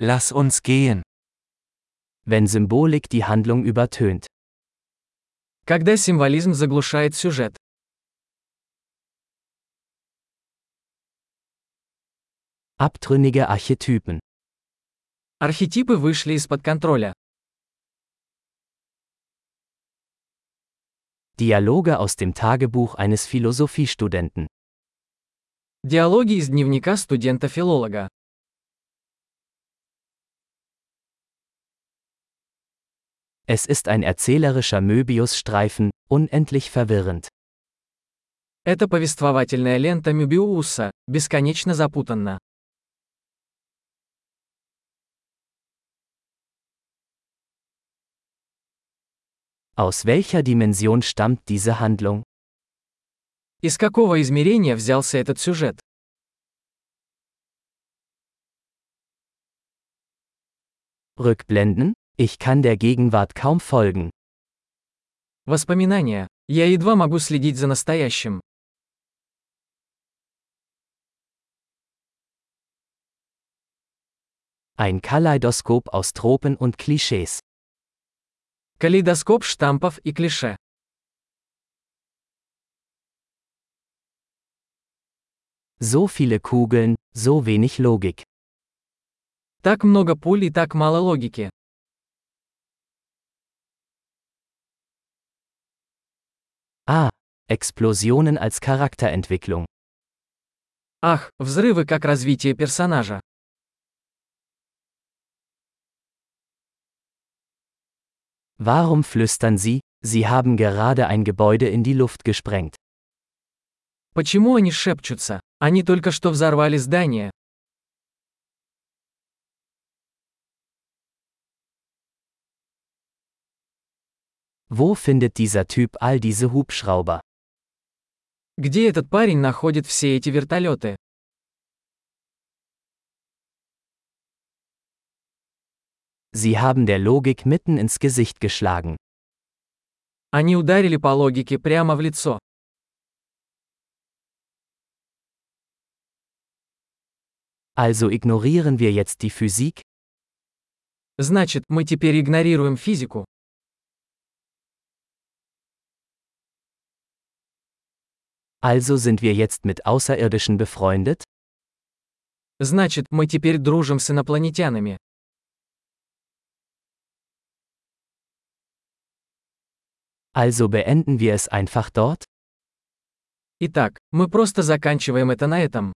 Lass uns gehen. Wenn Symbolik die Handlung übertönt. Когда символизм заглушает сюжет. Abtrünnige Archetypen. Архетипы вышли из-под контроля. Dialoge aus dem Tagebuch eines Philosophiestudenten. Диалоги из дневника студента-филолога. Es ist ein erzählerischer Möbius-Streifen, unendlich verwirrend. Это повествовательная лента Мюбиуса, бесконечно запутанна. Aus welcher Dimension stammt diese Handlung? Из какого измерения взялся этот сюжет? Rückblenden? Ich kann der Gegenwart kaum folgen. Воспоминания. Я едва могу следить за настоящим. Ein Kaleidoskop aus Tropen und Klischees. Калейдоскоп штампов и клише. So viele Kugeln, so wenig Logik. Так много пуль и так мало логики. Ah, Explosionen als Charakterentwicklung. Ах, взрывы как развитие персонажа. Warum flüstern Sie, Sie haben gerade ein Gebäude in die Luft gesprengt? Почему они шепчутся? Они только что взорвали здание. Wo findet dieser Typ all diese Hubschrauber? Где этот парень находит все эти вертолеты? Sie haben der Logik mitten ins Gesicht geschlagen. Они ударили по логике прямо в лицо. Also ignorieren wir jetzt die Physik? Значит, мы теперь игнорируем физику. Also sind wir jetzt mit Außerirdischen befreundet? Значит, мы теперь дружим с инопланетянами. Also beenden wir es einfach dort? Итак, мы просто заканчиваем это на этом.